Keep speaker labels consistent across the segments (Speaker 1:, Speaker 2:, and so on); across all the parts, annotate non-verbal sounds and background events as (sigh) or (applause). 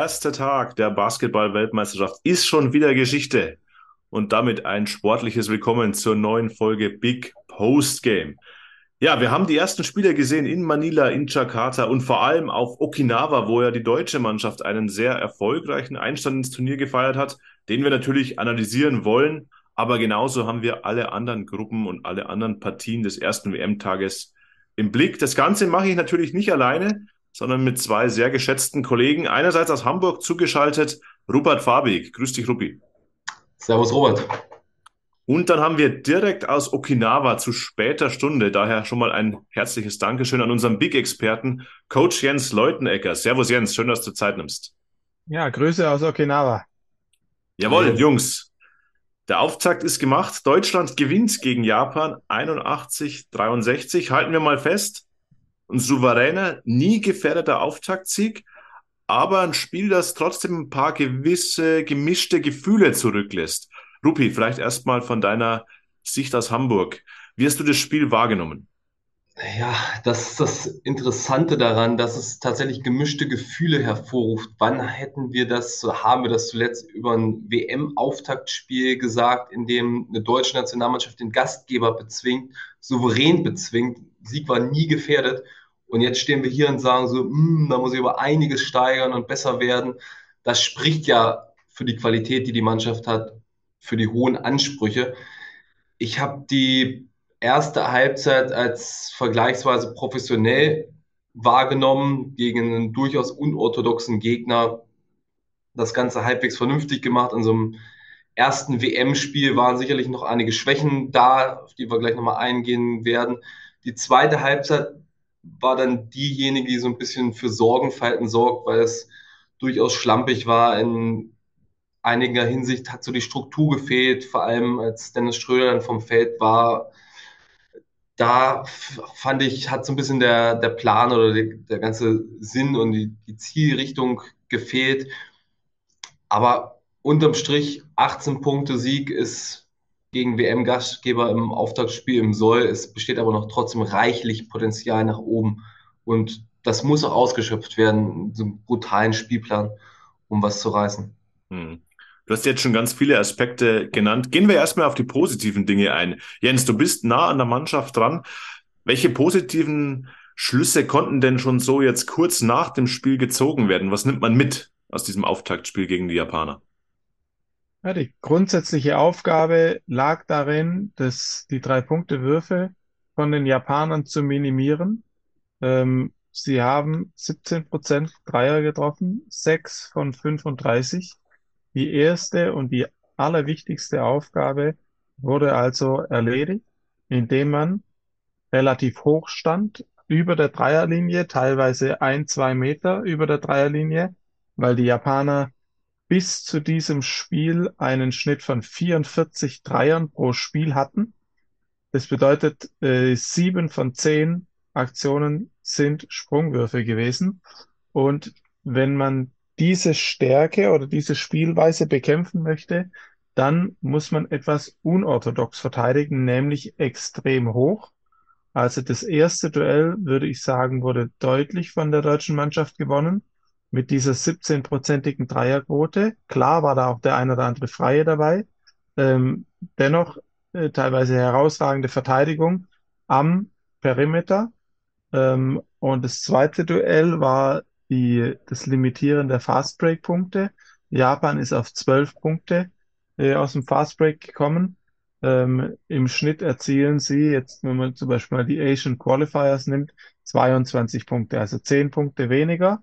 Speaker 1: Der erste Tag der Basketball-Weltmeisterschaft ist schon wieder Geschichte. Und damit ein sportliches Willkommen zur neuen Folge Big Post Game. Ja, wir haben die ersten Spiele gesehen in Manila, in Jakarta und vor allem auf Okinawa, wo ja die deutsche Mannschaft einen sehr erfolgreichen Einstand ins Turnier gefeiert hat, den wir natürlich analysieren wollen. Aber genauso haben wir alle anderen Gruppen und alle anderen Partien des ersten WM-Tages im Blick. Das Ganze mache ich natürlich nicht alleine, sondern mit zwei sehr geschätzten Kollegen. Einerseits aus Hamburg zugeschaltet, Rupert Fabig. Grüß dich, Ruppi.
Speaker 2: Servus, Robert.
Speaker 1: Und dann haben wir direkt aus Okinawa zu später Stunde, daher schon mal ein herzliches Dankeschön an unseren Big-Experten, Coach Jens Leutenecker. Servus Jens, schön, dass du Zeit nimmst.
Speaker 3: Ja, Grüße aus Okinawa.
Speaker 1: Jawohl, Jungs. Der Auftakt ist gemacht. Deutschland gewinnt gegen Japan 81-63. Halten wir mal fest ein souveräner, nie gefährdeter Auftaktsieg, aber ein Spiel, das trotzdem ein paar gewisse gemischte Gefühle zurücklässt. Rupi, vielleicht erstmal von deiner Sicht aus Hamburg. Wie hast du das Spiel wahrgenommen?
Speaker 2: Ja, das ist das Interessante daran, dass es tatsächlich gemischte Gefühle hervorruft. Wann hätten wir das, haben wir das zuletzt über ein WM-Auftaktspiel gesagt, in dem eine deutsche Nationalmannschaft den Gastgeber bezwingt, souverän bezwingt, Sieg war nie gefährdet. Und jetzt stehen wir hier und sagen so, hm, da muss ich über einiges steigern und besser werden. Das spricht ja für die Qualität, die die Mannschaft hat, für die hohen Ansprüche. Ich habe die erste Halbzeit als vergleichsweise professionell wahrgenommen gegen einen durchaus unorthodoxen Gegner. Das Ganze halbwegs vernünftig gemacht. In so einem ersten WM-Spiel waren sicherlich noch einige Schwächen da, auf die wir gleich nochmal eingehen werden. Die zweite Halbzeit war dann diejenige, die so ein bisschen für Sorgenfalten sorgt, weil es durchaus schlampig war. In einiger Hinsicht hat so die Struktur gefehlt, vor allem als Dennis Schröder dann vom Feld war. Da fand ich, hat so ein bisschen der, der Plan oder die, der ganze Sinn und die, die Zielrichtung gefehlt. Aber unterm Strich 18 Punkte Sieg ist gegen WM-Gastgeber im Auftaktspiel im Soll. Es besteht aber noch trotzdem reichlich Potenzial nach oben. Und das muss auch ausgeschöpft werden, so einem brutalen Spielplan, um was zu reißen.
Speaker 1: Hm. Du hast jetzt schon ganz viele Aspekte genannt. Gehen wir erstmal auf die positiven Dinge ein. Jens, du bist nah an der Mannschaft dran. Welche positiven Schlüsse konnten denn schon so jetzt kurz nach dem Spiel gezogen werden? Was nimmt man mit aus diesem Auftaktspiel gegen die Japaner?
Speaker 3: Ja, die grundsätzliche Aufgabe lag darin, dass die Drei-Punkte-Würfe von den Japanern zu minimieren. Ähm, sie haben 17 Prozent Dreier getroffen, 6 von 35. Die erste und die allerwichtigste Aufgabe wurde also erledigt, indem man relativ hoch stand, über der Dreierlinie, teilweise ein, zwei Meter über der Dreierlinie, weil die Japaner bis zu diesem Spiel einen Schnitt von 44 Dreiern pro Spiel hatten. Das bedeutet, äh, sieben von zehn Aktionen sind Sprungwürfe gewesen. Und wenn man diese Stärke oder diese Spielweise bekämpfen möchte, dann muss man etwas unorthodox verteidigen, nämlich extrem hoch. Also das erste Duell, würde ich sagen, wurde deutlich von der deutschen Mannschaft gewonnen mit dieser 17-prozentigen Dreierquote. Klar war da auch der ein oder andere Freie dabei. Ähm, dennoch äh, teilweise herausragende Verteidigung am Perimeter. Ähm, und das zweite Duell war die, das Limitieren der Fastbreak-Punkte. Japan ist auf 12 Punkte äh, aus dem Fastbreak gekommen. Ähm, Im Schnitt erzielen sie, jetzt wenn man zum Beispiel mal die Asian Qualifiers nimmt, 22 Punkte, also 10 Punkte weniger.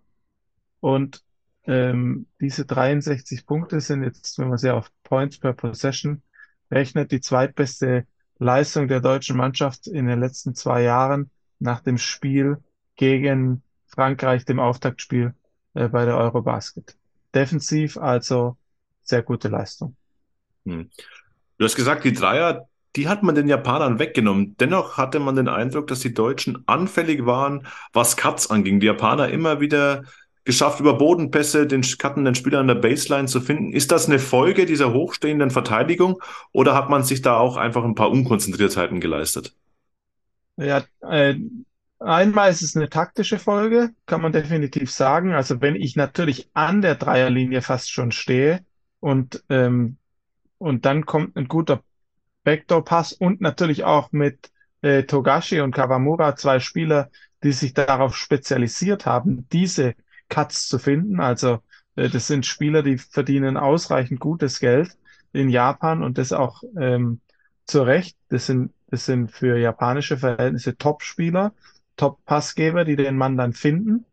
Speaker 3: Und ähm, diese 63 Punkte sind jetzt, wenn man sie auf Points per Possession rechnet, die zweitbeste Leistung der deutschen Mannschaft in den letzten zwei Jahren nach dem Spiel gegen Frankreich, dem Auftaktspiel äh, bei der Eurobasket. Defensiv also sehr gute Leistung.
Speaker 1: Hm. Du hast gesagt, die Dreier, die hat man den Japanern weggenommen. Dennoch hatte man den Eindruck, dass die Deutschen anfällig waren, was Cuts anging. Die Japaner immer wieder geschafft, über Bodenpässe den cuttenden Spieler an der Baseline zu finden. Ist das eine Folge dieser hochstehenden Verteidigung oder hat man sich da auch einfach ein paar Unkonzentriertheiten geleistet?
Speaker 3: Ja, äh, einmal ist es eine taktische Folge, kann man definitiv sagen. Also wenn ich natürlich an der Dreierlinie fast schon stehe und, ähm, und dann kommt ein guter Backdoor-Pass und natürlich auch mit äh, Togashi und Kawamura zwei Spieler, die sich darauf spezialisiert haben, diese Cuts zu finden. Also äh, das sind Spieler, die verdienen ausreichend gutes Geld in Japan und das auch ähm, zu Recht. Das sind, das sind für japanische Verhältnisse Top-Spieler, Top-Passgeber, die den Mann dann finden.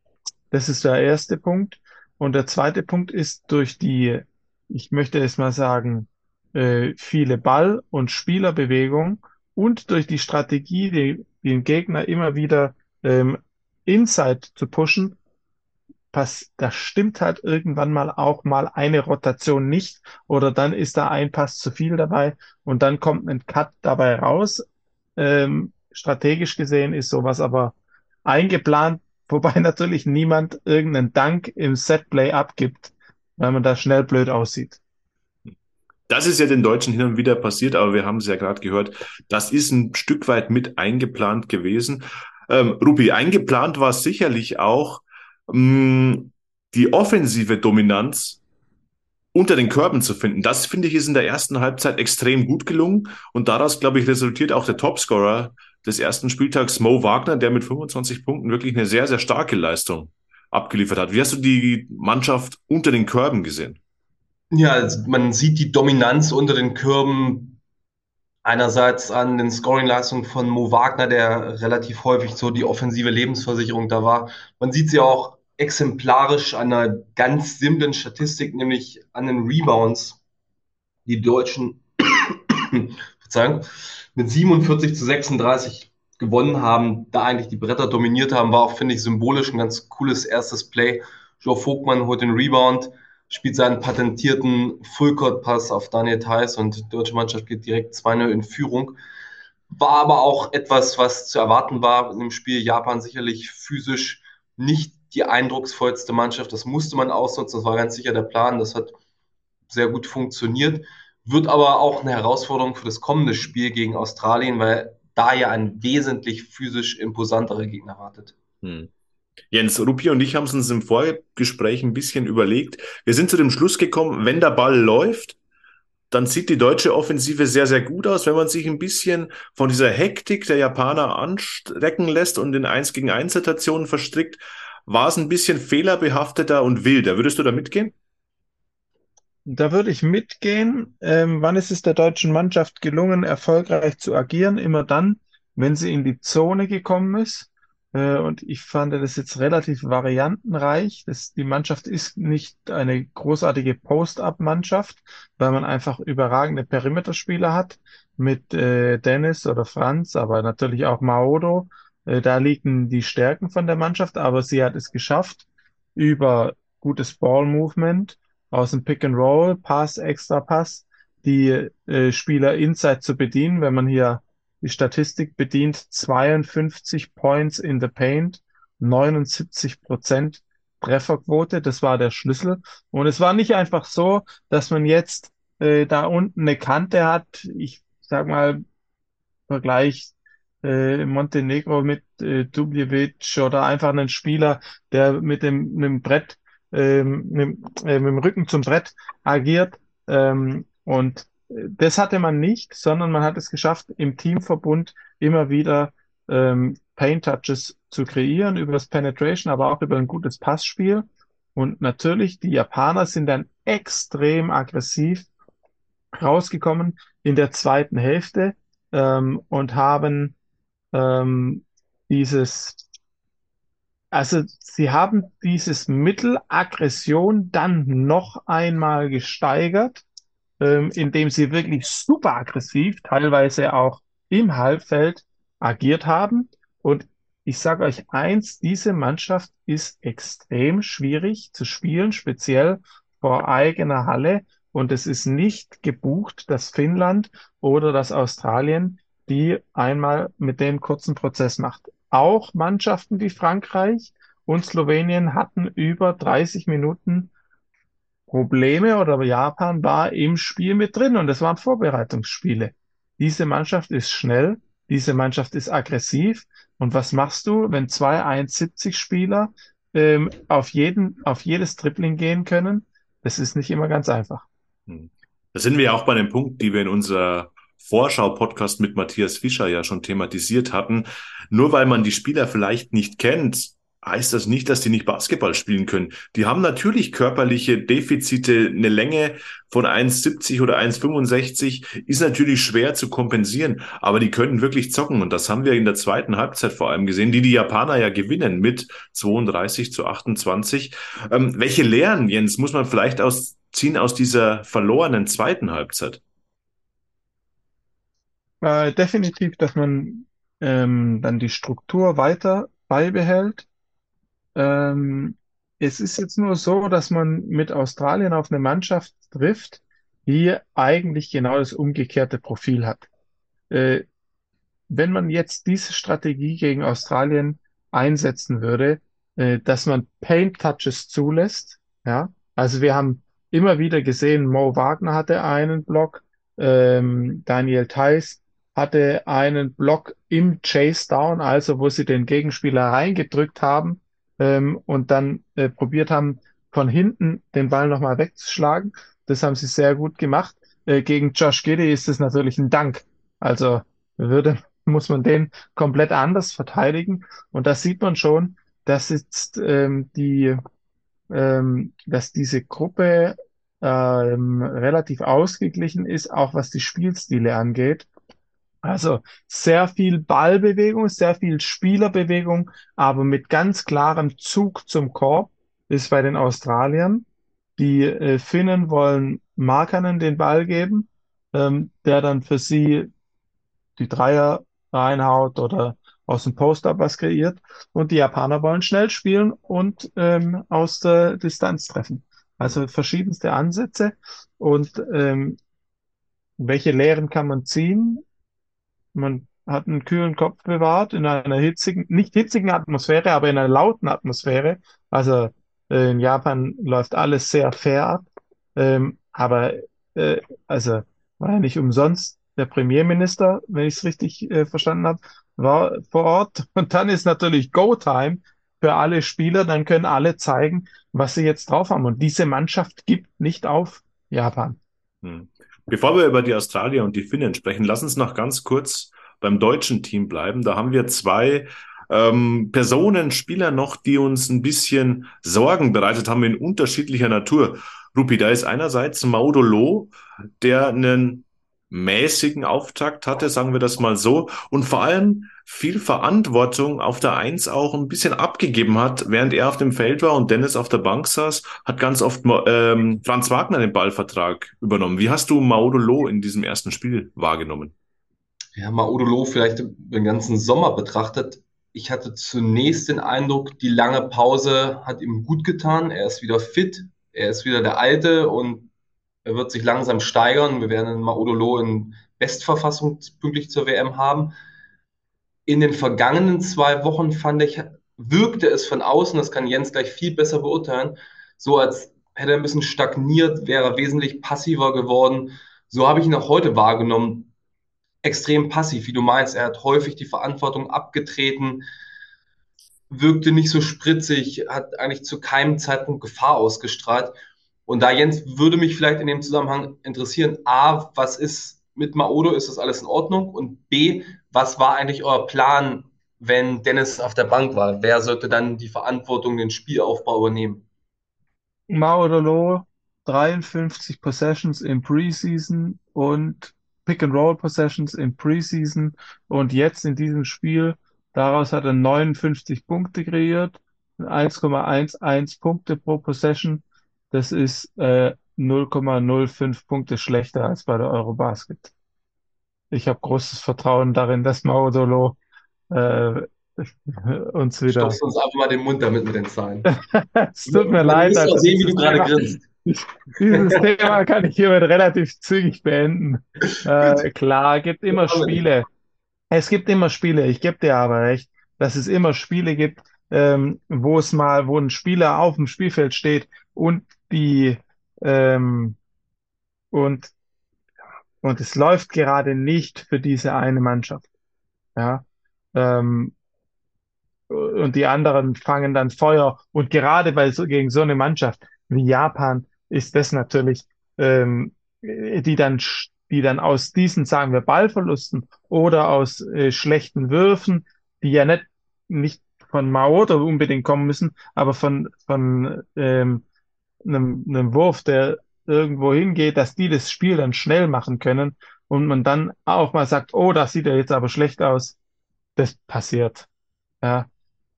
Speaker 3: Das ist der erste Punkt. Und der zweite Punkt ist durch die, ich möchte es mal sagen, äh, viele Ball- und Spielerbewegung und durch die Strategie, die, den Gegner immer wieder ähm, Inside zu pushen, pass, da stimmt halt irgendwann mal auch mal eine Rotation nicht oder dann ist da ein Pass zu viel dabei und dann kommt ein Cut dabei raus. Ähm, strategisch gesehen ist sowas aber eingeplant, (laughs) wobei natürlich niemand irgendeinen Dank im Setplay abgibt, weil man da schnell blöd aussieht.
Speaker 1: Das ist ja den Deutschen hin und wieder passiert, aber wir haben es ja gerade gehört, das ist ein Stück weit mit eingeplant gewesen. Ähm, Rupi, eingeplant war sicherlich auch die offensive Dominanz unter den Körben zu finden. Das finde ich ist in der ersten Halbzeit extrem gut gelungen und daraus, glaube ich, resultiert auch der Topscorer des ersten Spieltags, Mo Wagner, der mit 25 Punkten wirklich eine sehr, sehr starke Leistung abgeliefert hat. Wie hast du die Mannschaft unter den Körben gesehen?
Speaker 2: Ja, also man sieht die Dominanz unter den Kürben einerseits an den Scoring-Leistungen von Mo Wagner, der relativ häufig so die offensive Lebensversicherung da war. Man sieht sie auch exemplarisch an einer ganz simplen Statistik, nämlich an den Rebounds. Die Deutschen, (coughs) Verzeihung, mit 47 zu 36 gewonnen haben, da eigentlich die Bretter dominiert haben, war auch, finde ich, symbolisch ein ganz cooles erstes Play. Joe Vogtmann holt den Rebound, spielt seinen patentierten Full-Court-Pass auf Daniel Theiss und die deutsche Mannschaft geht direkt 2-0 in Führung. War aber auch etwas, was zu erwarten war dem Spiel. Japan sicherlich physisch nicht die eindrucksvollste Mannschaft. Das musste man ausnutzen. Das war ganz sicher der Plan. Das hat sehr gut funktioniert. Wird aber auch eine Herausforderung für das kommende Spiel gegen Australien, weil da ja ein wesentlich physisch imposanterer Gegner wartet. Hm.
Speaker 1: Jens, Rupi und ich haben es uns im Vorgespräch ein bisschen überlegt. Wir sind zu dem Schluss gekommen, wenn der Ball läuft, dann sieht die deutsche Offensive sehr, sehr gut aus. Wenn man sich ein bisschen von dieser Hektik der Japaner anstrecken lässt und in 1 gegen 1 Situationen verstrickt, war es ein bisschen fehlerbehafteter und wilder. Würdest du da mitgehen?
Speaker 3: Da würde ich mitgehen. Ähm, wann ist es der deutschen Mannschaft gelungen, erfolgreich zu agieren? Immer dann, wenn sie in die Zone gekommen ist. Äh, und ich fand das jetzt relativ variantenreich. Das, die Mannschaft ist nicht eine großartige Post-up-Mannschaft, weil man einfach überragende Perimeterspieler hat mit äh, Dennis oder Franz, aber natürlich auch Maodo. Äh, da liegen die Stärken von der Mannschaft, aber sie hat es geschafft, über gutes Ball-Movement aus dem Pick and Roll, Pass, Extra Pass, die äh, Spieler inside zu bedienen. Wenn man hier die Statistik bedient 52 Points in the Paint, 79 Prozent Trefferquote. Das war der Schlüssel. Und es war nicht einfach so, dass man jetzt äh, da unten eine Kante hat. Ich sag mal, Vergleich äh, Montenegro mit äh, Dubljevic oder einfach einen Spieler, der mit dem, mit dem Brett, äh, mit, äh, mit dem Rücken zum Brett agiert. Ähm, und das hatte man nicht, sondern man hat es geschafft, im Teamverbund immer wieder ähm, Paint Touches zu kreieren über das Penetration, aber auch über ein gutes Passspiel. Und natürlich, die Japaner sind dann extrem aggressiv rausgekommen in der zweiten Hälfte ähm, und haben ähm, dieses, also sie haben dieses Mittel Aggression dann noch einmal gesteigert ähm, indem sie wirklich super aggressiv, teilweise auch im Halbfeld agiert haben. Und ich sage euch eins, diese Mannschaft ist extrem schwierig zu spielen, speziell vor eigener Halle. Und es ist nicht gebucht, dass Finnland oder das Australien die einmal mit dem kurzen Prozess macht. Auch Mannschaften wie Frankreich und Slowenien hatten über 30 Minuten Probleme oder Japan war im Spiel mit drin und es waren Vorbereitungsspiele. Diese Mannschaft ist schnell diese Mannschaft ist aggressiv. Und was machst du, wenn zwei 1,70 Spieler ähm, auf jeden, auf jedes Dribbling gehen können? Das ist nicht immer ganz einfach.
Speaker 1: Hm. Da sind wir auch bei dem Punkt, die wir in unserer Vorschau-Podcast mit Matthias Fischer ja schon thematisiert hatten. Nur weil man die Spieler vielleicht nicht kennt, heißt das nicht, dass die nicht Basketball spielen können. Die haben natürlich körperliche Defizite. Eine Länge von 1,70 oder 1,65 ist natürlich schwer zu kompensieren, aber die können wirklich zocken. Und das haben wir in der zweiten Halbzeit vor allem gesehen, die die Japaner ja gewinnen mit 32 zu 28. Ähm, welche Lehren, Jens, muss man vielleicht aus, ziehen aus dieser verlorenen zweiten Halbzeit?
Speaker 3: Äh, definitiv, dass man ähm, dann die Struktur weiter beibehält ähm, es ist jetzt nur so, dass man mit Australien auf eine Mannschaft trifft, die eigentlich genau das umgekehrte Profil hat. Äh, wenn man jetzt diese Strategie gegen Australien einsetzen würde, äh, dass man Paint Touches zulässt, ja, also wir haben immer wieder gesehen, Mo Wagner hatte einen Block, ähm, Daniel Theiss hatte einen Block im Chase Down, also wo sie den Gegenspieler reingedrückt haben ähm, und dann äh, probiert haben, von hinten den Ball nochmal wegzuschlagen. Das haben sie sehr gut gemacht. Äh, gegen Josh Giddy ist es natürlich ein Dank. Also würde, (laughs) muss man den komplett anders verteidigen. Und da sieht man schon, dass jetzt ähm, die, ähm, dass diese Gruppe ähm, relativ ausgeglichen ist, auch was die Spielstile angeht. Also sehr viel Ballbewegung, sehr viel Spielerbewegung, aber mit ganz klarem Zug zum Korb ist bei den Australiern. Die äh, Finnen wollen Markanen den Ball geben, ähm, der dann für sie die Dreier reinhaut oder aus dem Post-up was kreiert. Und die Japaner wollen schnell spielen und ähm, aus der Distanz treffen. Also verschiedenste Ansätze. Und ähm, welche Lehren kann man ziehen? Man hat einen kühlen Kopf bewahrt in einer hitzigen, nicht hitzigen Atmosphäre, aber in einer lauten Atmosphäre. Also äh, in Japan läuft alles sehr fair ab. Ähm, aber äh, also war ja nicht umsonst der Premierminister, wenn ich es richtig äh, verstanden habe, war vor Ort. (laughs) Und dann ist natürlich Go-Time für alle Spieler. Dann können alle zeigen, was sie jetzt drauf haben. Und diese Mannschaft gibt nicht auf Japan.
Speaker 1: Hm. Bevor wir über die Australier und die Finnen sprechen, lass uns noch ganz kurz beim deutschen Team bleiben. Da haben wir zwei ähm, Personen, Spieler noch, die uns ein bisschen Sorgen bereitet haben in unterschiedlicher Natur. Rupi, da ist einerseits Maudolo, der einen mäßigen Auftakt hatte, sagen wir das mal so, und vor allem viel Verantwortung auf der Eins auch ein bisschen abgegeben hat, während er auf dem Feld war und Dennis auf der Bank saß, hat ganz oft ähm, Franz Wagner den Ballvertrag übernommen. Wie hast du Maudolo in diesem ersten Spiel wahrgenommen?
Speaker 2: Ja, Maudolo vielleicht den ganzen Sommer betrachtet. Ich hatte zunächst den Eindruck, die lange Pause hat ihm gut getan. Er ist wieder fit, er ist wieder der Alte und er wird sich langsam steigern. Wir werden Maudolo in Bestverfassung pünktlich zur WM haben in den vergangenen zwei Wochen fand ich, wirkte es von außen, das kann Jens gleich viel besser beurteilen, so als hätte er ein bisschen stagniert, wäre wesentlich passiver geworden. So habe ich ihn auch heute wahrgenommen. Extrem passiv, wie du meinst. Er hat häufig die Verantwortung abgetreten, wirkte nicht so spritzig, hat eigentlich zu keinem Zeitpunkt Gefahr ausgestrahlt. Und da, Jens, würde mich vielleicht in dem Zusammenhang interessieren, A, was ist mit Maodo, ist das alles in Ordnung? Und B, was war eigentlich euer Plan, wenn Dennis auf der Bank war? Wer sollte dann die Verantwortung, den Spielaufbau übernehmen?
Speaker 3: Maudolo, 53 Possessions in Preseason und Pick-and-Roll Possessions in Preseason und jetzt in diesem Spiel, daraus hat er 59 Punkte kreiert, 1,11 Punkte pro Possession. Das ist äh, 0,05 Punkte schlechter als bei der Eurobasket ich habe großes Vertrauen darin, dass Maudolo äh, uns wieder.
Speaker 2: Stopfst uns einfach mal den Mund damit mit den Zahlen. (laughs)
Speaker 3: es tut mir leid.
Speaker 2: Ich also, sehen, wie du gerade grinst.
Speaker 3: Dieses Thema kann ich hiermit relativ zügig beenden. Äh, klar, gibt immer Spiele. Es gibt immer Spiele. Ich gebe dir aber recht, dass es immer Spiele gibt, ähm, wo es mal, wo ein Spieler auf dem Spielfeld steht und die ähm, und und es läuft gerade nicht für diese eine Mannschaft. Ja, ähm, und die anderen fangen dann Feuer. Und gerade bei so, gegen so eine Mannschaft wie Japan ist das natürlich, ähm, die dann, die dann aus diesen, sagen wir, Ballverlusten oder aus äh, schlechten Würfen, die ja nicht, nicht von Maodo unbedingt kommen müssen, aber von, von ähm, einem, einem Wurf, der irgendwo hingeht, dass die das Spiel dann schnell machen können und man dann auch mal sagt, oh, das sieht ja jetzt aber schlecht aus. Das passiert. Ja,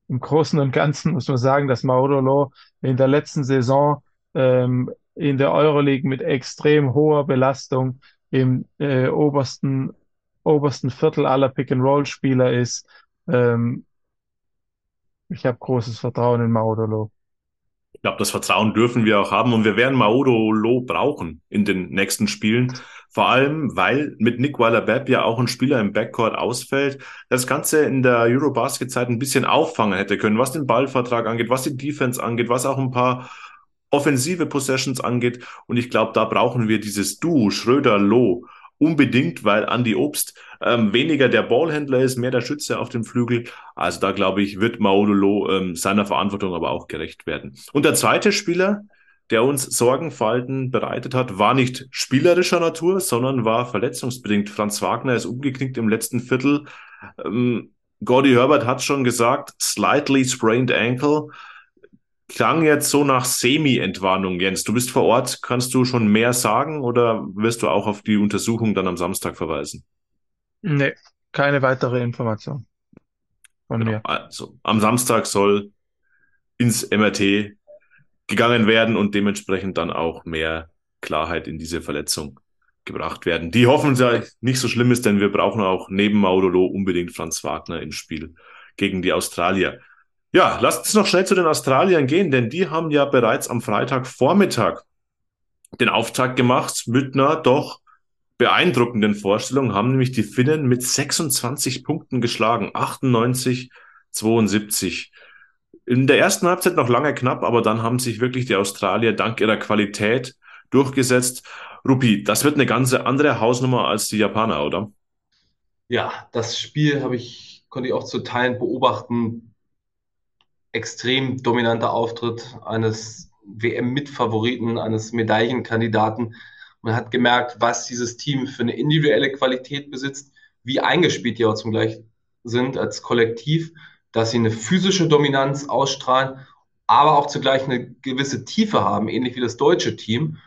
Speaker 3: im Großen und Ganzen muss man sagen, dass Maudolo in der letzten Saison ähm, in der Euroleague mit extrem hoher Belastung im äh, obersten, obersten Viertel aller Pick-and-Roll-Spieler ist. Ähm, ich habe großes Vertrauen in Maudolo.
Speaker 1: Ich glaube, das Vertrauen dürfen wir auch haben und wir werden Maudolo brauchen in den nächsten Spielen. Vor allem, weil mit Nick Weiler-Bepp ja auch ein Spieler im Backcourt ausfällt, das Ganze in der Eurobasket-Zeit ein bisschen auffangen hätte können, was den Ballvertrag angeht, was die Defense angeht, was auch ein paar offensive Possessions angeht. Und ich glaube, da brauchen wir dieses Du, Schröder-Loh, unbedingt, weil Andy Obst ähm, weniger der Ballhändler ist, mehr der Schütze auf dem Flügel. Also da glaube ich, wird Maudolo ähm, seiner Verantwortung aber auch gerecht werden. Und der zweite Spieler, der uns Sorgenfalten bereitet hat, war nicht spielerischer Natur, sondern war verletzungsbedingt. Franz Wagner ist umgeknickt im letzten Viertel. Ähm, Gordy Herbert hat schon gesagt, slightly sprained ankle. Klang jetzt so nach Semi-Entwarnung, Jens. Du bist vor Ort. Kannst du schon mehr sagen oder wirst du auch auf die Untersuchung dann am Samstag verweisen?
Speaker 3: Nee, keine weitere Information
Speaker 1: von genau. mir. Also am Samstag soll ins MRT gegangen werden und dementsprechend dann auch mehr Klarheit in diese Verletzung gebracht werden. Die hoffen ja nicht so schlimm ist, denn wir brauchen auch neben Maudolo unbedingt Franz Wagner im Spiel gegen die Australier. Ja, lasst uns noch schnell zu den Australiern gehen, denn die haben ja bereits am Freitagvormittag den Auftakt gemacht mit einer doch beeindruckenden Vorstellung, haben nämlich die Finnen mit 26 Punkten geschlagen, 98, 72 in der ersten Halbzeit noch lange knapp, aber dann haben sich wirklich die Australier dank ihrer Qualität durchgesetzt. Rupi, das wird eine ganz andere Hausnummer als die Japaner, oder?
Speaker 2: Ja, das Spiel habe ich, konnte ich auch zu Teilen beobachten. Extrem dominanter Auftritt eines WM-Mitfavoriten, eines Medaillenkandidaten. Man hat gemerkt, was dieses Team für eine individuelle Qualität besitzt, wie eingespielt die auch zum Gleich sind als Kollektiv dass sie eine physische Dominanz ausstrahlen, aber auch zugleich eine gewisse Tiefe haben, ähnlich wie das deutsche Team.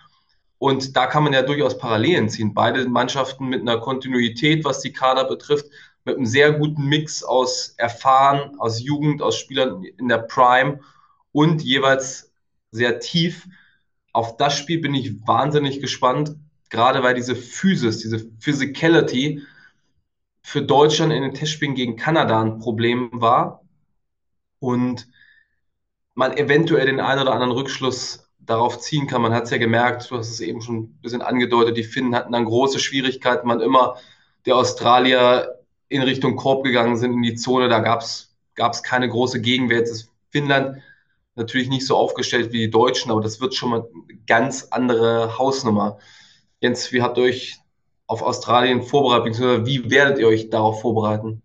Speaker 2: Und da kann man ja durchaus Parallelen ziehen. Beide Mannschaften mit einer Kontinuität, was die Kader betrifft, mit einem sehr guten Mix aus Erfahren, aus Jugend, aus Spielern in der Prime und jeweils sehr tief. Auf das Spiel bin ich wahnsinnig gespannt, gerade weil diese Physis, diese Physicality für Deutschland in den Testspielen gegen Kanada ein Problem war und man eventuell den einen oder anderen Rückschluss darauf ziehen kann. Man hat es ja gemerkt, du hast es eben schon ein bisschen angedeutet, die Finnen hatten dann große Schwierigkeiten, man immer der Australier in Richtung Korb gegangen sind, in die Zone, da gab es keine große Gegenwehr. Jetzt ist Finnland natürlich nicht so aufgestellt wie die Deutschen, aber das wird schon mal eine ganz andere Hausnummer. Jens, wie habt ihr euch auf Australien vorbereitet, beziehungsweise wie werdet ihr euch darauf vorbereiten?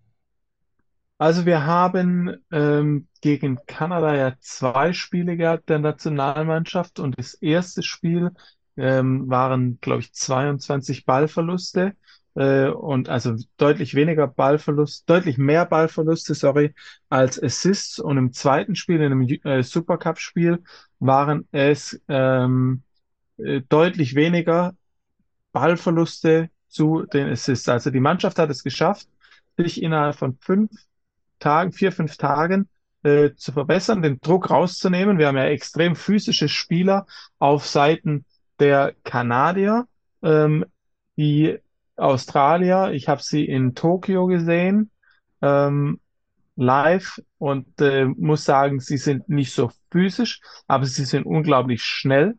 Speaker 3: Also wir haben ähm, gegen Kanada ja zwei Spiele gehabt der Nationalmannschaft und das erste Spiel ähm, waren, glaube ich, 22 Ballverluste äh, und also deutlich weniger Ballverlust, deutlich mehr Ballverluste, sorry, als Assists und im zweiten Spiel, in einem äh, Supercup-Spiel, waren es ähm, äh, deutlich weniger Ballverluste zu den Assists. Also die Mannschaft hat es geschafft, sich innerhalb von fünf Tagen, vier, fünf Tagen äh, zu verbessern, den Druck rauszunehmen. Wir haben ja extrem physische Spieler auf Seiten der Kanadier. Ähm, die Australier, ich habe sie in Tokio gesehen, ähm, live und äh, muss sagen, sie sind nicht so physisch, aber sie sind unglaublich schnell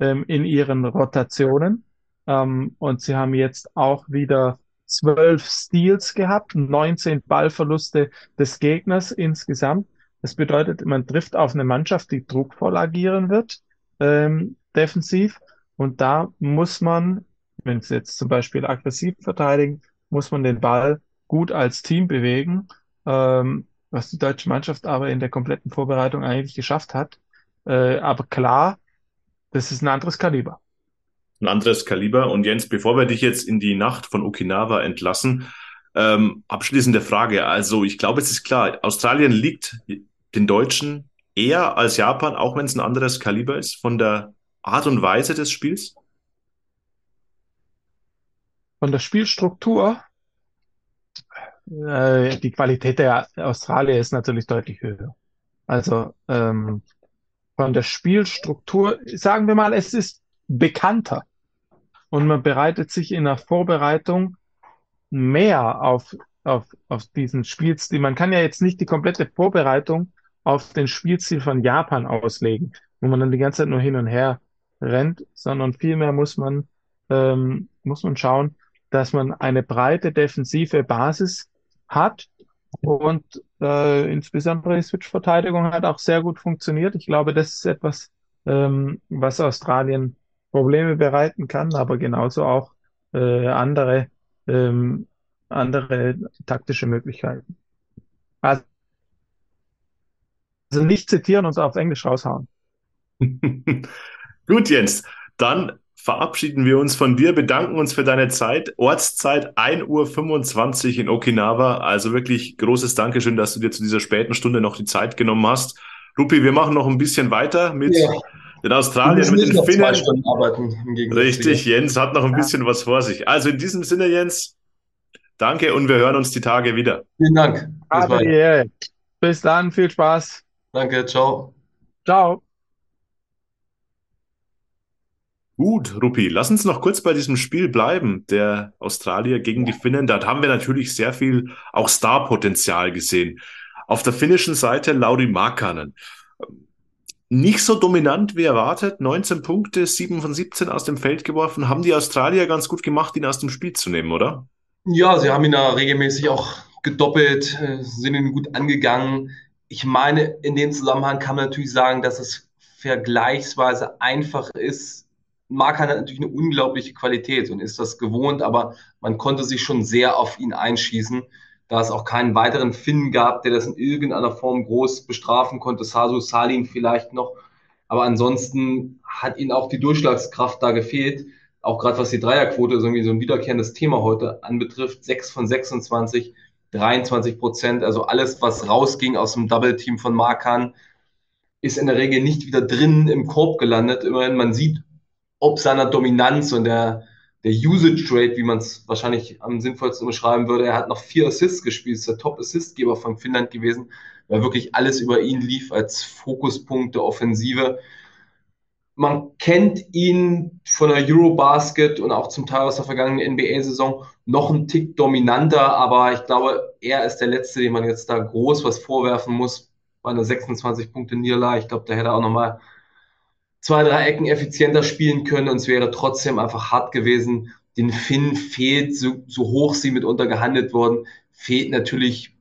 Speaker 3: ähm, in ihren Rotationen. Ähm, und sie haben jetzt auch wieder zwölf Steals gehabt, 19 Ballverluste des Gegners insgesamt. Das bedeutet, man trifft auf eine Mannschaft, die druckvoll agieren wird, ähm, defensiv. Und da muss man, wenn sie jetzt zum Beispiel aggressiv verteidigen, muss man den Ball gut als Team bewegen, ähm, was die deutsche Mannschaft aber in der kompletten Vorbereitung eigentlich geschafft hat. Äh, aber klar, das ist ein anderes Kaliber.
Speaker 1: Ein anderes Kaliber. Und Jens, bevor wir dich jetzt in die Nacht von Okinawa entlassen, ähm, abschließende Frage. Also ich glaube, es ist klar, Australien liegt den Deutschen eher als Japan, auch wenn es ein anderes Kaliber ist, von der Art und Weise des Spiels?
Speaker 3: Von der Spielstruktur, äh, die Qualität der Australier ist natürlich deutlich höher. Also ähm, von der Spielstruktur, sagen wir mal, es ist bekannter und man bereitet sich in der Vorbereitung mehr auf, auf, auf diesen Spielstil. Man kann ja jetzt nicht die komplette Vorbereitung auf den Spielstil von Japan auslegen, wo man dann die ganze Zeit nur hin und her rennt, sondern vielmehr muss man, ähm, muss man schauen, dass man eine breite defensive Basis hat und äh, insbesondere die Switch-Verteidigung hat auch sehr gut funktioniert. Ich glaube, das ist etwas, ähm, was Australien Probleme bereiten kann, aber genauso auch äh, andere, ähm, andere taktische Möglichkeiten. Also also nicht zitieren und auf Englisch raushauen. (laughs)
Speaker 1: Gut, Jens. Dann verabschieden wir uns von dir, bedanken uns für deine Zeit. Ortszeit 1.25 Uhr in Okinawa. Also wirklich großes Dankeschön, dass du dir zu dieser späten Stunde noch die Zeit genommen hast. Rupi, wir machen noch ein bisschen weiter mit ja. den Australiern, mit den Finnen. Arbeiten, Richtig, Jens hat noch ein ja. bisschen was vor sich. Also in diesem Sinne, Jens, danke und wir hören uns die Tage wieder.
Speaker 2: Vielen Dank.
Speaker 3: Bis, Bis dann, viel Spaß.
Speaker 2: Danke, ciao.
Speaker 3: Ciao.
Speaker 1: Gut, Rupi, lass uns noch kurz bei diesem Spiel bleiben, der Australier gegen die Finnen. Da haben wir natürlich sehr viel auch Starpotenzial gesehen. Auf der finnischen Seite Lauri Markkanen. Nicht so dominant wie erwartet, 19 Punkte, 7 von 17 aus dem Feld geworfen. Haben die Australier ganz gut gemacht, ihn aus dem Spiel zu nehmen, oder?
Speaker 2: Ja, sie haben ihn da regelmäßig auch gedoppelt, äh, sind ihn gut angegangen ich meine, in dem Zusammenhang kann man natürlich sagen, dass es vergleichsweise einfach ist. Markan hat natürlich eine unglaubliche Qualität und ist das gewohnt, aber man konnte sich schon sehr auf ihn einschießen, da es auch keinen weiteren Finn gab, der das in irgendeiner Form groß bestrafen konnte. Sasu Salin vielleicht noch, aber ansonsten hat ihnen auch die Durchschlagskraft da gefehlt. Auch gerade was die Dreierquote, ist irgendwie so ein wiederkehrendes Thema heute anbetrifft. Sechs von 26 23 Prozent. Also alles, was rausging aus dem Double-Team von Markan, ist in der Regel nicht wieder drin im Korb gelandet. Immerhin, man sieht, ob seiner Dominanz und der, der Usage Rate, wie man es wahrscheinlich am sinnvollsten beschreiben würde. Er hat noch vier Assists gespielt, ist der Top-Assistgeber von Finnland gewesen, weil wirklich alles über ihn lief als Fokuspunkt der Offensive. Man kennt ihn von der Eurobasket und auch zum Teil aus der vergangenen NBA-Saison noch ein Tick dominanter, aber ich glaube, er ist der Letzte, dem man jetzt da groß was vorwerfen muss bei einer 26-Punkte-Niederlage. Ich glaube, da hätte er auch nochmal zwei, drei Ecken effizienter spielen können und es wäre trotzdem einfach hart gewesen. Den Finn fehlt, so, so hoch sie mitunter gehandelt wurden, fehlt natürlich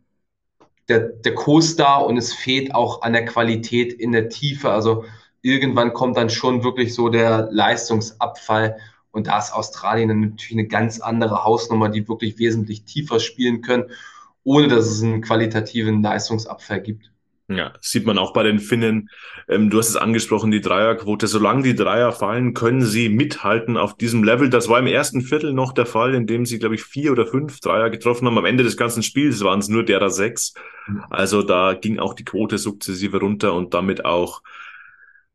Speaker 2: der, der Co-Star und es fehlt auch an der Qualität in der Tiefe. Also irgendwann kommt dann schon wirklich so der Leistungsabfall. Und da ist Australien natürlich eine ganz andere Hausnummer, die wirklich wesentlich tiefer spielen können, ohne dass es einen qualitativen Leistungsabfall gibt.
Speaker 1: Ja, sieht man auch bei den Finnen. Ähm, du hast es angesprochen, die Dreierquote. Solange die Dreier fallen, können sie mithalten auf diesem Level. Das war im ersten Viertel noch der Fall, in dem sie, glaube ich, vier oder fünf Dreier getroffen haben. Am Ende des ganzen Spiels waren es nur derer sechs. Mhm. Also da ging auch die Quote sukzessive runter und damit auch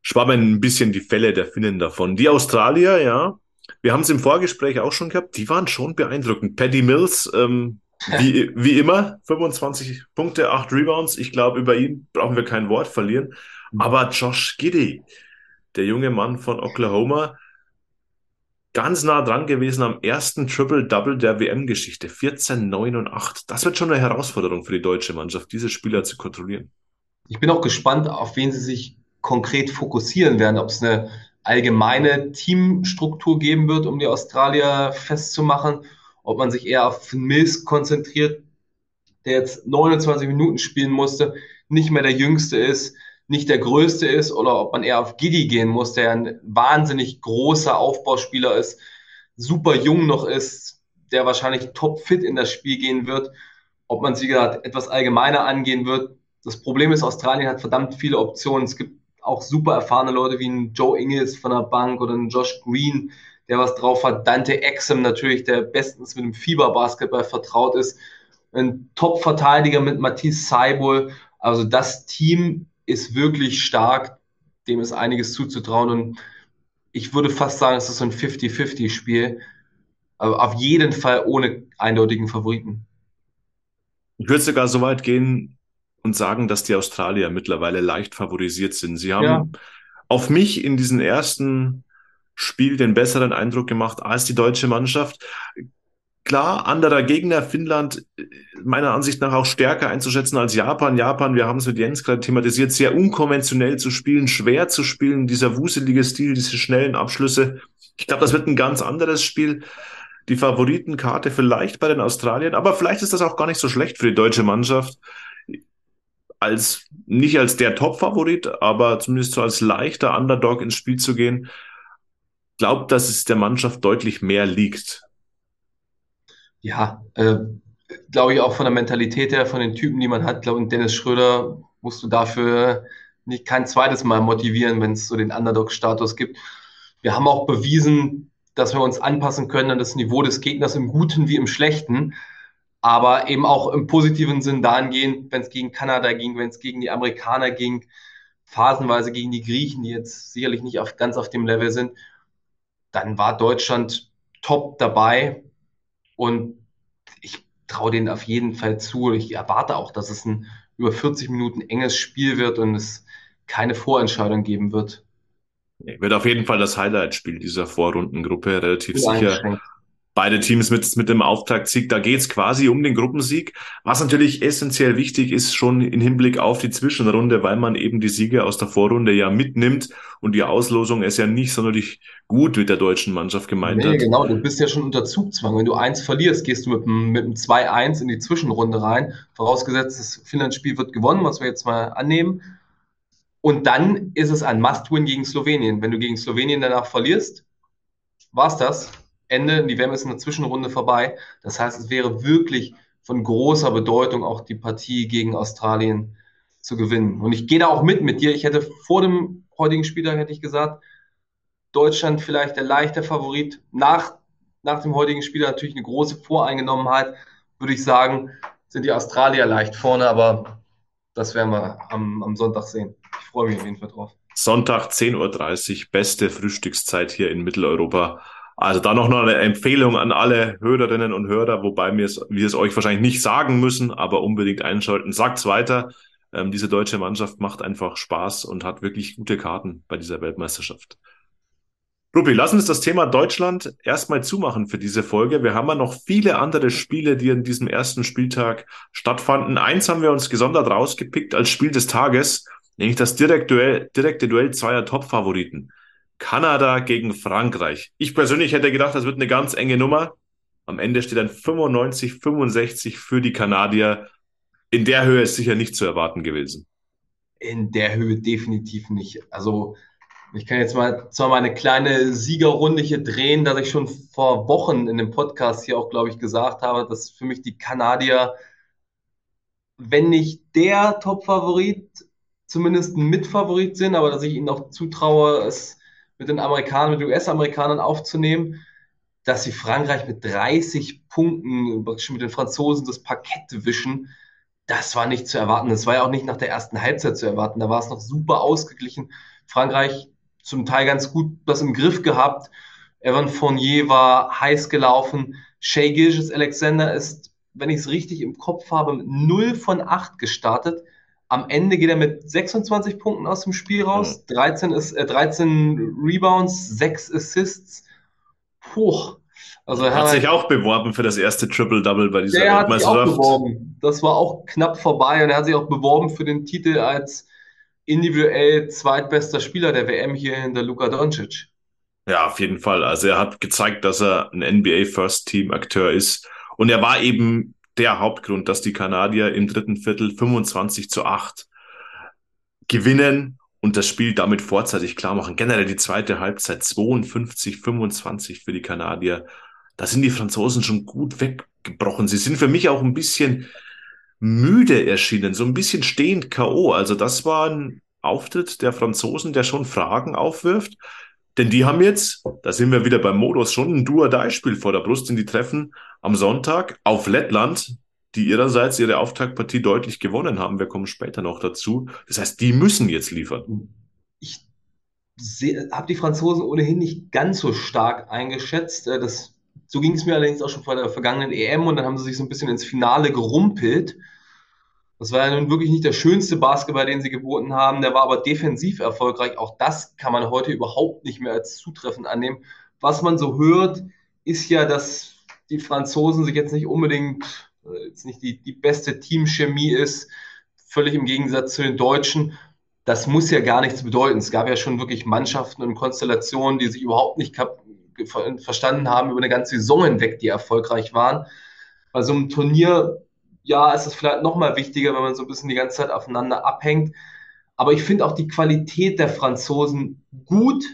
Speaker 1: schwammen ein bisschen die Fälle der Finnen davon. Die Australier, ja, wir haben es im Vorgespräch auch schon gehabt, die waren schon beeindruckend. Paddy Mills, ähm, wie, wie immer, 25 Punkte, 8 Rebounds. Ich glaube, über ihn brauchen wir kein Wort verlieren. Aber Josh Giddy, der junge Mann von Oklahoma, ganz nah dran gewesen am ersten Triple-Double der WM-Geschichte. 14, 9 und 8. Das wird schon eine Herausforderung für die deutsche Mannschaft, diese Spieler zu kontrollieren.
Speaker 2: Ich bin auch gespannt, auf wen sie sich konkret fokussieren werden, ob es eine allgemeine Teamstruktur geben wird, um die Australier festzumachen, ob man sich eher auf Mills konzentriert, der jetzt 29 Minuten spielen musste, nicht mehr der Jüngste ist, nicht der Größte ist, oder ob man eher auf Giddy gehen muss, der ein wahnsinnig großer Aufbauspieler ist, super jung noch ist, der wahrscheinlich topfit in das Spiel gehen wird. Ob man sie gerade etwas allgemeiner angehen wird. Das Problem ist, Australien hat verdammt viele Optionen. Es gibt auch super erfahrene Leute wie ein Joe Ingles von der Bank oder ein Josh Green, der was drauf hat. Dante Exum natürlich, der bestens mit dem Fieberbasketball vertraut ist. Ein Top-Verteidiger mit Matisse Seibol. Also das Team ist wirklich stark. Dem ist einiges zuzutrauen. Und ich würde fast sagen, es ist so ein 50-50-Spiel. Aber auf jeden Fall ohne eindeutigen Favoriten.
Speaker 1: Ich würde sogar so weit gehen und sagen, dass die Australier mittlerweile leicht favorisiert sind. Sie haben ja. auf mich in diesem ersten Spiel den besseren Eindruck gemacht als die deutsche Mannschaft. Klar, anderer Gegner, Finnland meiner Ansicht nach auch stärker einzuschätzen als Japan. Japan, wir haben es mit Jens gerade thematisiert, sehr unkonventionell zu spielen, schwer zu spielen, dieser wuselige Stil, diese schnellen Abschlüsse. Ich glaube, das wird ein ganz anderes Spiel. Die Favoritenkarte vielleicht bei den Australiern, aber vielleicht ist das auch gar nicht so schlecht für die deutsche Mannschaft. Als, nicht als der Top-Favorit, aber zumindest so als leichter Underdog ins Spiel zu gehen. Glaubt, dass es der Mannschaft deutlich mehr liegt.
Speaker 2: Ja, äh, glaube ich auch von der Mentalität her, von den Typen, die man hat, glaube ich, Dennis Schröder musst du dafür nicht kein zweites Mal motivieren, wenn es so den Underdog-Status gibt. Wir haben auch bewiesen, dass wir uns anpassen können an das Niveau des Gegners im Guten wie im Schlechten, aber eben auch im positiven Sinn dahingehend, wenn es gegen Kanada ging, wenn es gegen die Amerikaner ging, phasenweise gegen die Griechen, die jetzt sicherlich nicht auf, ganz auf dem Level sind, dann war Deutschland top dabei. Und ich traue denen auf jeden Fall zu. Ich erwarte auch, dass es ein über 40 Minuten enges Spiel wird und es keine Vorentscheidung geben wird.
Speaker 1: Wird auf jeden Fall das Highlight-Spiel dieser Vorrundengruppe relativ sicher beide Teams mit, mit dem Auftaktsieg. Da geht's quasi um den Gruppensieg, was natürlich essentiell wichtig ist, schon im Hinblick auf die Zwischenrunde, weil man eben die Siege aus der Vorrunde ja mitnimmt und die Auslosung ist ja nicht sonderlich gut mit der deutschen Mannschaft gemeint nee, hat.
Speaker 2: genau, du bist ja schon unter Zugzwang. Wenn du eins verlierst, gehst du mit einem, mit einem 2-1 in die Zwischenrunde rein, vorausgesetzt, das Finnland-Spiel wird gewonnen, was wir jetzt mal annehmen. Und dann ist es ein Must-Win gegen Slowenien. Wenn du gegen Slowenien danach verlierst, war's das Ende, die WM ist in der Zwischenrunde vorbei. Das heißt, es wäre wirklich von großer Bedeutung, auch die Partie gegen Australien zu gewinnen. Und ich gehe da auch mit mit dir. Ich hätte vor dem heutigen Spieltag hätte ich gesagt, Deutschland vielleicht der leichte Favorit. Nach, nach dem heutigen Spieltag natürlich eine große Voreingenommenheit, würde ich sagen, sind die Australier leicht vorne, aber das werden wir am, am Sonntag sehen. Ich freue mich auf jeden Fall drauf.
Speaker 1: Sonntag 10.30 Uhr, beste Frühstückszeit hier in Mitteleuropa. Also da noch eine Empfehlung an alle Hörerinnen und Hörer, wobei wir es, wir es euch wahrscheinlich nicht sagen müssen, aber unbedingt einschalten. Sagt's weiter. Ähm, diese deutsche Mannschaft macht einfach Spaß und hat wirklich gute Karten bei dieser Weltmeisterschaft. Rupi, lass uns das Thema Deutschland erstmal zumachen für diese Folge. Wir haben ja noch viele andere Spiele, die an diesem ersten Spieltag stattfanden. Eins haben wir uns gesondert rausgepickt als Spiel des Tages, nämlich das direkte Duell, direkte Duell zweier Top-Favoriten. Kanada gegen Frankreich. Ich persönlich hätte gedacht, das wird eine ganz enge Nummer. Am Ende steht dann 95, 65 für die Kanadier. In der Höhe ist sicher nicht zu erwarten gewesen.
Speaker 2: In der Höhe definitiv nicht. Also ich kann jetzt mal zwar mal eine kleine Siegerrunde hier drehen, dass ich schon vor Wochen in dem Podcast hier auch, glaube ich, gesagt habe, dass für mich die Kanadier, wenn nicht der Top-Favorit, zumindest ein Mitfavorit sind, aber dass ich ihnen auch zutraue, es mit den Amerikanern, mit den US-Amerikanern aufzunehmen, dass sie Frankreich mit 30 Punkten, mit den Franzosen das Parkett wischen, das war nicht zu erwarten. Das war ja auch nicht nach der ersten Halbzeit zu erwarten. Da war es noch super ausgeglichen. Frankreich zum Teil ganz gut das im Griff gehabt. Evan Fournier war heiß gelaufen. Shea Gilges Alexander ist, wenn ich es richtig im Kopf habe, mit 0 von 8 gestartet. Am Ende geht er mit 26 Punkten aus dem Spiel raus, 13, ist, äh, 13 Rebounds, 6 Assists. Puh.
Speaker 1: Also er hat sich auch beworben für das erste Triple-Double bei dieser
Speaker 2: der Weltmeisterschaft. Hat sich auch beworben. Das war auch knapp vorbei und er hat sich auch beworben für den Titel als individuell zweitbester Spieler der WM hier in der Luka Doncic.
Speaker 1: Ja, auf jeden Fall. Also er hat gezeigt, dass er ein NBA First Team Akteur ist und er war eben der Hauptgrund, dass die Kanadier im dritten Viertel 25 zu 8 gewinnen und das Spiel damit vorzeitig klar machen. Generell die zweite Halbzeit 52, 25 für die Kanadier. da sind die Franzosen schon gut weggebrochen. Sie sind für mich auch ein bisschen müde erschienen, so ein bisschen stehend K.O. Also das war ein Auftritt der Franzosen, der schon Fragen aufwirft. Denn die haben jetzt, da sind wir wieder beim Modus, schon ein Duo-Dai-Spiel vor der Brust, denn die treffen am Sonntag auf Lettland, die ihrerseits ihre Auftaktpartie deutlich gewonnen haben. Wir kommen später noch dazu. Das heißt, die müssen jetzt liefern.
Speaker 2: Ich habe die Franzosen ohnehin nicht ganz so stark eingeschätzt. Äh, das, so ging es mir allerdings auch schon vor der vergangenen EM und dann haben sie sich so ein bisschen ins Finale gerumpelt. Das war ja nun wirklich nicht der schönste Basketball, den sie geboten haben. Der war aber defensiv erfolgreich. Auch das kann man heute überhaupt nicht mehr als zutreffend annehmen. Was man so hört, ist ja, dass die Franzosen sich jetzt nicht unbedingt, äh, jetzt nicht die, die beste Teamchemie ist, völlig im Gegensatz zu den Deutschen. Das muss ja gar nichts bedeuten. Es gab ja schon wirklich Mannschaften und Konstellationen, die sich überhaupt nicht verstanden haben über eine ganze Saison hinweg, die erfolgreich waren. Bei so einem Turnier ja, ist es vielleicht nochmal wichtiger, wenn man so ein bisschen die ganze Zeit aufeinander abhängt. Aber ich finde auch die Qualität der Franzosen gut,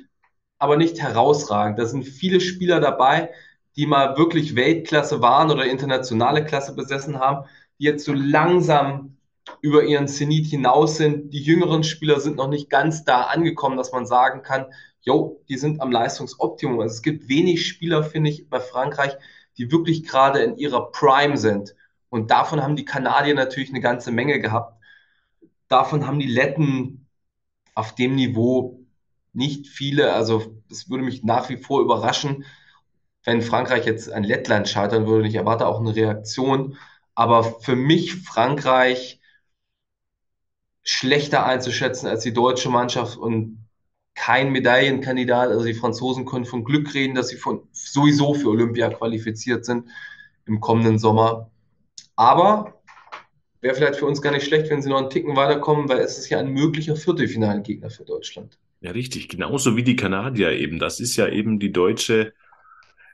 Speaker 2: aber nicht herausragend. Da sind viele Spieler dabei, die mal wirklich Weltklasse waren oder internationale Klasse besessen haben, die jetzt so langsam über ihren Zenit hinaus sind. Die jüngeren Spieler sind noch nicht ganz da angekommen, dass man sagen kann, jo, die sind am Leistungsoptimum. Also es gibt wenig Spieler, finde ich, bei Frankreich, die wirklich gerade in ihrer Prime sind. Und davon haben die Kanadier natürlich eine ganze Menge gehabt. Davon haben die Letten auf dem Niveau nicht viele. Also es würde mich nach wie vor überraschen, wenn Frankreich jetzt an Lettland scheitern würde. Ich erwarte auch eine Reaktion. Aber für mich Frankreich schlechter einzuschätzen als die deutsche Mannschaft und kein Medaillenkandidat. Also die Franzosen können von Glück reden, dass sie von, sowieso für Olympia qualifiziert sind im kommenden Sommer. Aber wäre vielleicht für uns gar nicht schlecht, wenn sie noch einen Ticken weiterkommen, weil es ist ja ein möglicher Viertelfinalgegner für Deutschland.
Speaker 1: Ja, richtig. Genauso wie die Kanadier eben. Das ist ja eben die deutsche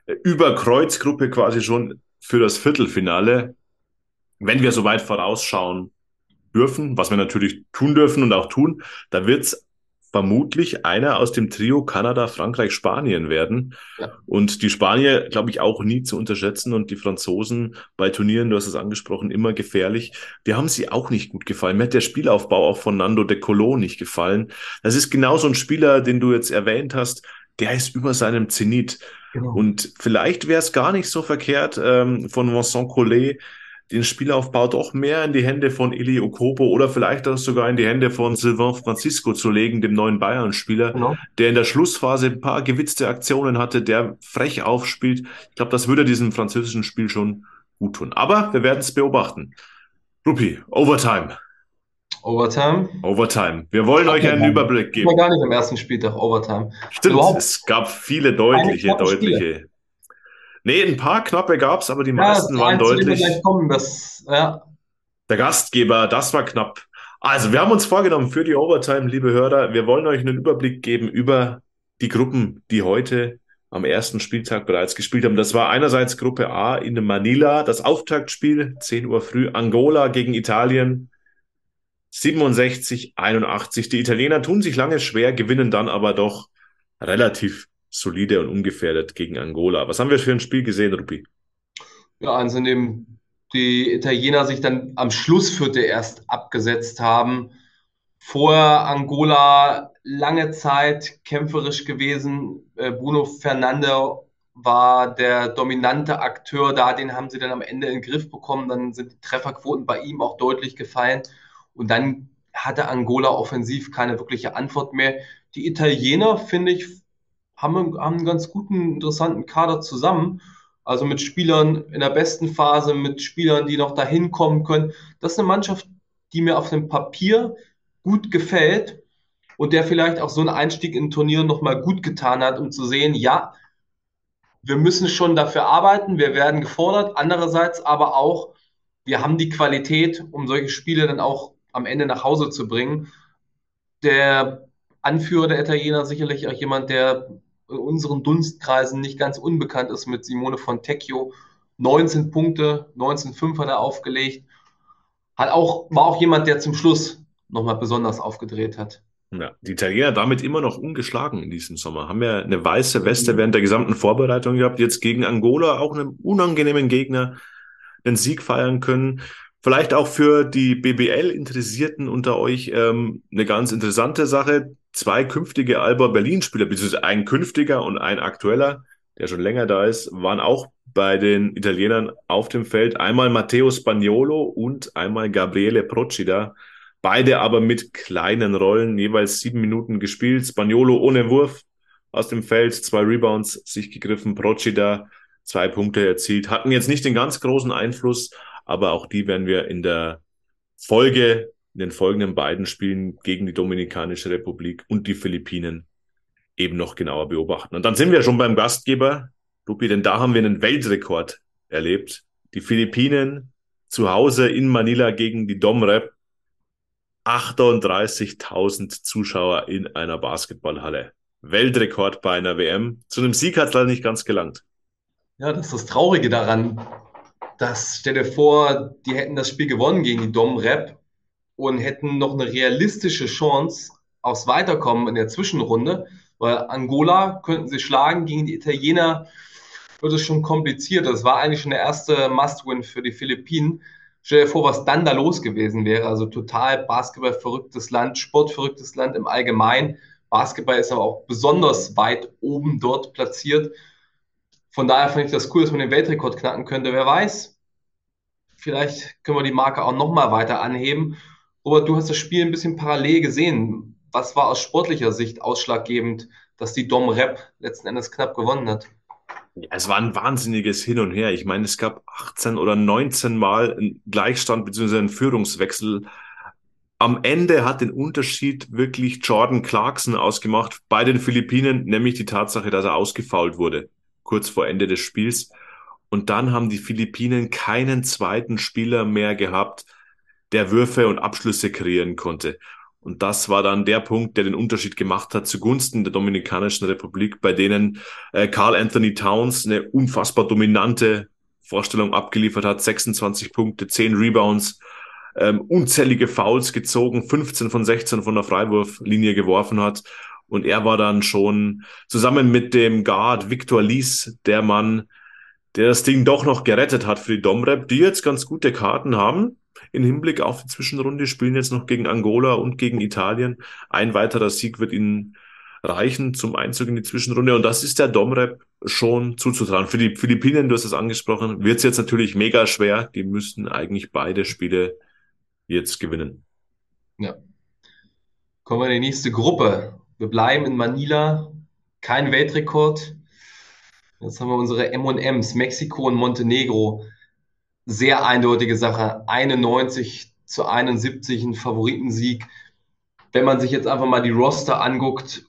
Speaker 1: äh, Überkreuzgruppe quasi schon für das Viertelfinale. Wenn wir so weit vorausschauen dürfen, was wir natürlich tun dürfen und auch tun, da wird es vermutlich einer aus dem Trio Kanada, Frankreich, Spanien werden. Ja. Und die Spanier, glaube ich, auch nie zu unterschätzen und die Franzosen bei Turnieren, du hast es angesprochen, immer gefährlich. Die haben sie auch nicht gut gefallen. Mir hat der Spielaufbau auch von Nando de Colo nicht gefallen. Das ist genau so ein Spieler, den du jetzt erwähnt hast. Der ist über seinem Zenit. Genau. Und vielleicht wäre es gar nicht so verkehrt ähm, von Vincent Collet, den Spielaufbau doch mehr in die Hände von Eli Okobo oder vielleicht auch sogar in die Hände von Sylvain Francisco zu legen, dem neuen Bayern-Spieler, genau. der in der Schlussphase ein paar gewitzte Aktionen hatte, der frech aufspielt. Ich glaube, das würde diesem französischen Spiel schon gut tun. Aber wir werden es beobachten. Rupi, Overtime.
Speaker 2: Overtime?
Speaker 1: Overtime. Wir wollen euch einen Überblick geben.
Speaker 2: War gar nicht am ersten Spieltag Overtime.
Speaker 1: Stimmt, Überhaupt es gab viele deutliche, deutliche. Spiele. Nee, ein paar knappe gab es, aber die meisten ja, waren deutlich. Kommen, das, ja. Der Gastgeber, das war knapp. Also, wir haben uns vorgenommen für die Overtime, liebe Hörer, wir wollen euch einen Überblick geben über die Gruppen, die heute am ersten Spieltag bereits gespielt haben. Das war einerseits Gruppe A in Manila, das Auftaktspiel, 10 Uhr früh, Angola gegen Italien, 67, 81. Die Italiener tun sich lange schwer, gewinnen dann aber doch relativ solide und ungefährdet gegen Angola. Was haben wir für ein Spiel gesehen, Rupi?
Speaker 2: Ja, also in dem die Italiener sich dann am Schlussviertel erst abgesetzt haben. Vorher Angola lange Zeit kämpferisch gewesen. Äh, Bruno Fernandes war der dominante Akteur da, den haben sie dann am Ende in den Griff bekommen. Dann sind die Trefferquoten bei ihm auch deutlich gefallen. Und dann hatte Angola offensiv keine wirkliche Antwort mehr. Die Italiener, finde ich, haben, haben einen ganz guten, interessanten Kader zusammen. Also mit Spielern in der besten Phase, mit Spielern, die noch dahin kommen können. Das ist eine Mannschaft, die mir auf dem Papier gut gefällt und der vielleicht auch so einen Einstieg in Turnieren nochmal gut getan hat, um zu sehen, ja, wir müssen schon dafür arbeiten, wir werden gefordert. Andererseits aber auch, wir haben die Qualität, um solche Spiele dann auch am Ende nach Hause zu bringen. Der Anführer der Italiener sicherlich auch jemand, der in unseren Dunstkreisen nicht ganz unbekannt ist mit Simone Fontecchio. 19 Punkte, 19,5 hat er aufgelegt. Hat auch, war auch jemand, der zum Schluss nochmal besonders aufgedreht hat.
Speaker 1: Ja, die Italiener damit immer noch ungeschlagen in diesem Sommer. Haben ja eine weiße Weste während der gesamten Vorbereitung gehabt. Jetzt gegen Angola auch einen unangenehmen Gegner den Sieg feiern können. Vielleicht auch für die BBL-Interessierten unter euch ähm, eine ganz interessante Sache. Zwei künftige Alba Berlin-Spieler, beziehungsweise ein künftiger und ein aktueller, der schon länger da ist, waren auch bei den Italienern auf dem Feld. Einmal Matteo Spagnolo und einmal Gabriele Procida. Beide aber mit kleinen Rollen, jeweils sieben Minuten gespielt. Spagnolo ohne Wurf aus dem Feld, zwei Rebounds sich gegriffen. Procida zwei Punkte erzielt. Hatten jetzt nicht den ganz großen Einfluss, aber auch die werden wir in der Folge, in den folgenden beiden Spielen gegen die Dominikanische Republik und die Philippinen eben noch genauer beobachten. Und dann sind wir schon beim Gastgeber, Lupi, denn da haben wir einen Weltrekord erlebt. Die Philippinen zu Hause in Manila gegen die Domrep. 38.000 Zuschauer in einer Basketballhalle. Weltrekord bei einer WM. Zu einem Sieg hat es leider nicht ganz gelangt.
Speaker 2: Ja, das ist das Traurige daran. Das, stell dir vor, die hätten das Spiel gewonnen gegen die Dom-Rep und hätten noch eine realistische Chance aufs Weiterkommen in der Zwischenrunde, weil Angola könnten sie schlagen, gegen die Italiener wird es schon kompliziert. Das war eigentlich schon der erste Must-Win für die Philippinen. Stell dir vor, was dann da los gewesen wäre. Also total Basketball-verrücktes Land, Sportverrücktes Land im Allgemeinen. Basketball ist aber auch besonders weit oben dort platziert. Von daher finde ich das cool, dass man den Weltrekord knacken könnte. Wer weiß, vielleicht können wir die Marke auch nochmal weiter anheben. Robert, du hast das Spiel ein bisschen parallel gesehen. Was war aus sportlicher Sicht ausschlaggebend, dass die Dom Rep letzten Endes knapp gewonnen hat?
Speaker 1: Ja, es war ein wahnsinniges Hin und Her. Ich meine, es gab 18 oder 19 Mal einen Gleichstand bzw. einen Führungswechsel. Am Ende hat den Unterschied wirklich Jordan Clarkson ausgemacht bei den Philippinen, nämlich die Tatsache, dass er ausgefault wurde, kurz vor Ende des Spiels. Und dann haben die Philippinen keinen zweiten Spieler mehr gehabt, der Würfe und Abschlüsse kreieren konnte. Und das war dann der Punkt, der den Unterschied gemacht hat zugunsten der Dominikanischen Republik, bei denen äh, Carl Anthony Towns eine unfassbar dominante Vorstellung abgeliefert hat. 26 Punkte, 10 Rebounds, ähm, unzählige Fouls gezogen, 15 von 16 von der Freiwurflinie geworfen hat. Und er war dann schon zusammen mit dem Guard Victor Lies der Mann, der das Ding doch noch gerettet hat für die Domrep, die jetzt ganz gute Karten haben in Hinblick auf die Zwischenrunde, spielen jetzt noch gegen Angola und gegen Italien. Ein weiterer Sieg wird ihnen reichen zum Einzug in die Zwischenrunde. Und das ist der Domrep schon zuzutrauen. Für die Philippinen, du hast es angesprochen, wird es jetzt natürlich mega schwer. Die müssten eigentlich beide Spiele jetzt gewinnen.
Speaker 2: Ja. Kommen wir in die nächste Gruppe. Wir bleiben in Manila. Kein Weltrekord. Jetzt haben wir unsere M&Ms, Mexiko und Montenegro sehr eindeutige Sache. 91 zu 71 ein Favoritensieg. Wenn man sich jetzt einfach mal die Roster anguckt,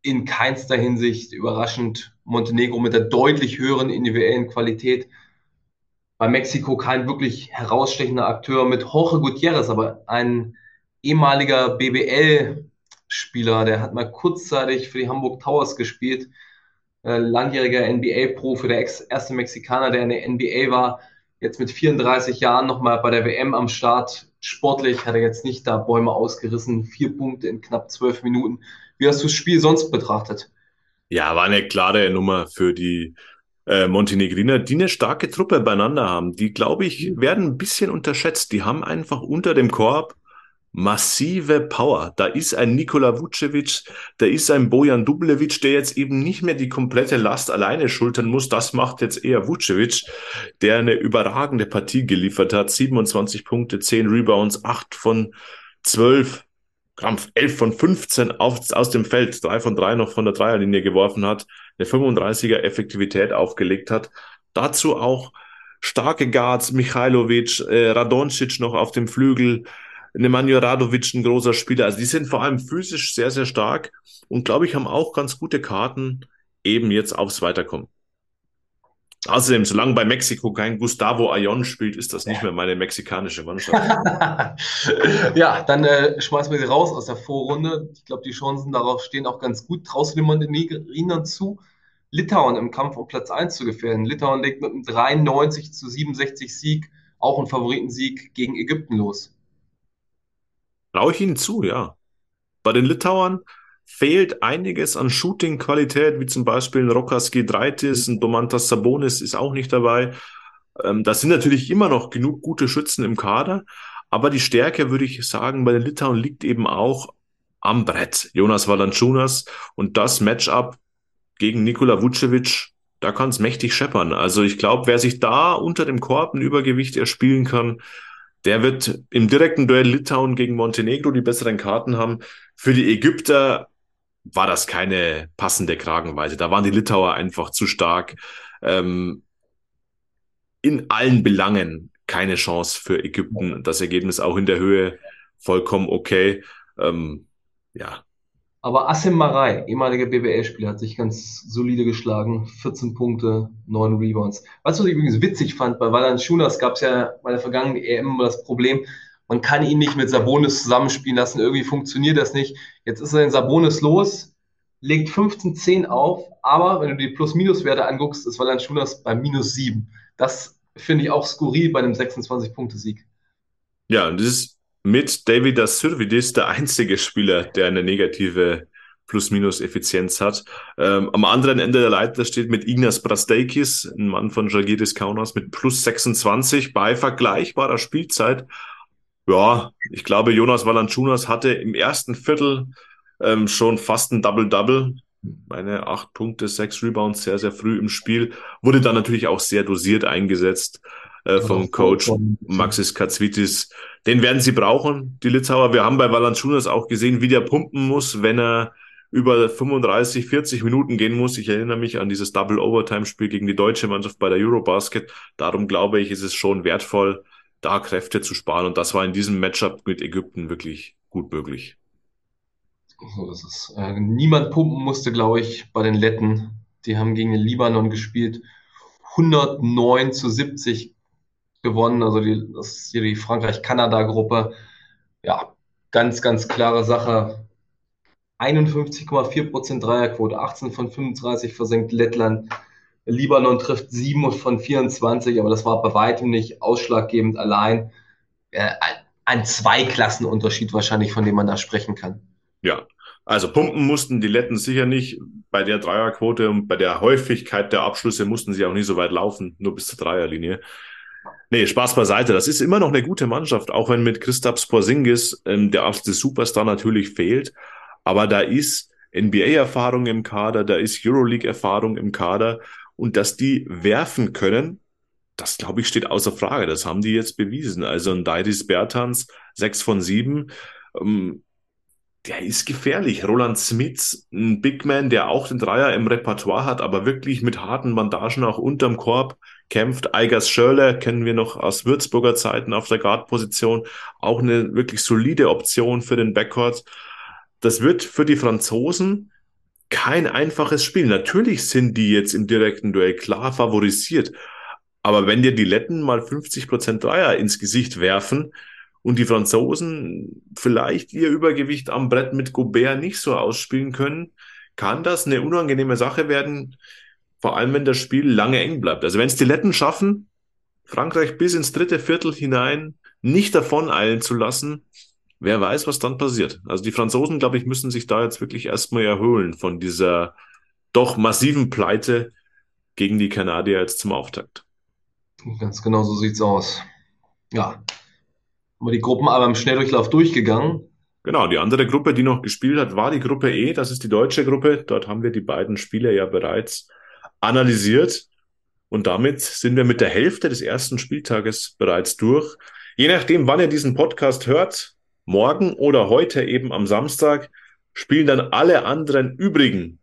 Speaker 2: in keinster Hinsicht überraschend Montenegro mit der deutlich höheren individuellen Qualität. Bei Mexiko kein wirklich herausstechender Akteur mit Jorge Gutierrez, aber ein ehemaliger BBL-Spieler, der hat mal kurzzeitig für die Hamburg Towers gespielt, äh, langjähriger NBA-Pro für der erste Mexikaner, der in der NBA war jetzt mit 34 Jahren nochmal bei der WM am Start. Sportlich hat er jetzt nicht da Bäume ausgerissen, vier Punkte in knapp zwölf Minuten. Wie hast du das Spiel sonst betrachtet?
Speaker 1: Ja, war eine klare Nummer für die äh, Montenegriner, die eine starke Truppe beieinander haben. Die, glaube ich, werden ein bisschen unterschätzt. Die haben einfach unter dem Korb massive Power. Da ist ein Nikola Vucevic, da ist ein Bojan Dublevic, der jetzt eben nicht mehr die komplette Last alleine schultern muss. Das macht jetzt eher Vucevic, der eine überragende Partie geliefert hat. 27 Punkte, 10 Rebounds, 8 von 12, 11 von 15 auf, aus dem Feld, 3 von 3 noch von der Dreierlinie geworfen hat, eine 35er Effektivität aufgelegt hat. Dazu auch starke Guards, Michailovic, äh, Radoncic noch auf dem Flügel, Nemanja Radovic ein großer Spieler. Also die sind vor allem physisch sehr, sehr stark und glaube ich, haben auch ganz gute Karten eben jetzt aufs Weiterkommen. Außerdem, solange bei Mexiko kein Gustavo Ayon spielt, ist das nicht mehr meine mexikanische Mannschaft. (laughs)
Speaker 2: ja, dann äh, schmeißen wir sie raus aus der Vorrunde. Ich glaube, die Chancen darauf stehen auch ganz gut. Traust du den Montenegrinern zu, Litauen im Kampf um Platz 1 zu gefährden? Litauen legt mit einem 93 zu 67 Sieg auch einen Favoritensieg gegen Ägypten los.
Speaker 1: Traue ich Ihnen zu, ja. Bei den Litauern fehlt einiges an Shooting-Qualität, wie zum Beispiel ein Rokas Giedraitis, ein Domantas Sabonis ist auch nicht dabei. Ähm, das sind natürlich immer noch genug gute Schützen im Kader, aber die Stärke, würde ich sagen, bei den Litauen liegt eben auch am Brett. Jonas Valanciunas und das Matchup gegen Nikola Vucevic, da kann es mächtig scheppern. Also ich glaube, wer sich da unter dem Korb ein Übergewicht erspielen kann, der wird im direkten Duell Litauen gegen Montenegro die besseren Karten haben. Für die Ägypter war das keine passende Kragenweite. Da waren die Litauer einfach zu stark. Ähm, in allen Belangen keine Chance für Ägypten. Das Ergebnis auch in der Höhe vollkommen okay. Ähm, ja.
Speaker 2: Aber Asim Marai, ehemaliger BWL-Spieler, hat sich ganz solide geschlagen. 14 Punkte, 9 Rebounds. Weißt du, was ich übrigens witzig fand? Bei Valanciunas gab es ja bei der vergangenen EM immer das Problem, man kann ihn nicht mit Sabonis zusammenspielen lassen. Irgendwie funktioniert das nicht. Jetzt ist er in Sabonis los, legt 15-10 auf, aber wenn du die Plus-Minus-Werte anguckst, ist Valanciunas bei minus 7. Das finde ich auch skurril bei einem 26-Punkte-Sieg.
Speaker 1: Ja, das ist mit David Asyrvidis der einzige Spieler, der eine negative Plus-Minus-Effizienz hat. Ähm, am anderen Ende der Leiter steht mit Ignas Brasteikis, ein Mann von Jagiris Kaunas, mit plus 26 bei vergleichbarer Spielzeit ja, ich glaube, Jonas Valanciunas hatte im ersten Viertel ähm, schon fast ein Double-Double. Meine acht Punkte, sechs Rebounds sehr, sehr früh im Spiel. Wurde dann natürlich auch sehr dosiert eingesetzt äh, vom Coach Maxis Katzvitis. Den werden sie brauchen, die Litauer. Wir haben bei Valanciunas auch gesehen, wie der pumpen muss, wenn er über 35, 40 Minuten gehen muss. Ich erinnere mich an dieses Double-Overtime-Spiel gegen die deutsche Mannschaft bei der Eurobasket. Darum glaube ich, ist es schon wertvoll, da Kräfte zu sparen. Und das war in diesem Matchup mit Ägypten wirklich gut möglich.
Speaker 2: So ist es. Äh, niemand pumpen musste, glaube ich, bei den Letten. Die haben gegen den Libanon gespielt. 109 zu 70 gewonnen. Also die, das ist hier die Frankreich-Kanada-Gruppe. Ja, ganz, ganz klare Sache. 51,4% Dreierquote, 18 von 35 versenkt Lettland. Libanon trifft 7 von 24, aber das war bei weitem nicht ausschlaggebend allein. Äh, ein Zweiklassenunterschied wahrscheinlich, von dem man da sprechen kann.
Speaker 1: Ja, also pumpen mussten die Letten sicher nicht. Bei der Dreierquote und bei der Häufigkeit der Abschlüsse mussten sie auch nie so weit laufen, nur bis zur Dreierlinie. Nee, Spaß beiseite. Das ist immer noch eine gute Mannschaft, auch wenn mit Christaps Porzingis ähm, der absolute Superstar natürlich fehlt. Aber da ist NBA-Erfahrung im Kader, da ist Euroleague-Erfahrung im Kader und dass die werfen können, das glaube ich steht außer Frage. Das haben die jetzt bewiesen. Also ein Dairis Bertans, sechs von sieben, ähm, der ist gefährlich. Roland Smith, ein Big Man, der auch den Dreier im Repertoire hat, aber wirklich mit harten Bandagen auch unterm Korb kämpft. Eigers Schörler kennen wir noch aus Würzburger Zeiten auf der Guard-Position. Auch eine wirklich solide Option für den Backcourt. Das wird für die Franzosen kein einfaches Spiel. Natürlich sind die jetzt im direkten Duell klar favorisiert. Aber wenn dir die Letten mal 50 Prozent Dreier ins Gesicht werfen und die Franzosen vielleicht ihr Übergewicht am Brett mit Gobert nicht so ausspielen können, kann das eine unangenehme Sache werden, vor allem wenn das Spiel lange eng bleibt. Also wenn es die Letten schaffen, Frankreich bis ins dritte Viertel hinein nicht davon eilen zu lassen, wer weiß, was dann passiert. Also die Franzosen, glaube ich, müssen sich da jetzt wirklich erstmal erholen von dieser doch massiven Pleite gegen die Kanadier jetzt zum Auftakt.
Speaker 2: Ganz genau so sieht's aus. Ja. Haben wir die Gruppen aber im Schnelldurchlauf durchgegangen.
Speaker 1: Genau, die andere Gruppe, die noch gespielt hat, war die Gruppe E. Das ist die deutsche Gruppe. Dort haben wir die beiden Spiele ja bereits analysiert. Und damit sind wir mit der Hälfte des ersten Spieltages bereits durch. Je nachdem, wann ihr diesen Podcast hört, morgen oder heute eben am Samstag spielen dann alle anderen übrigen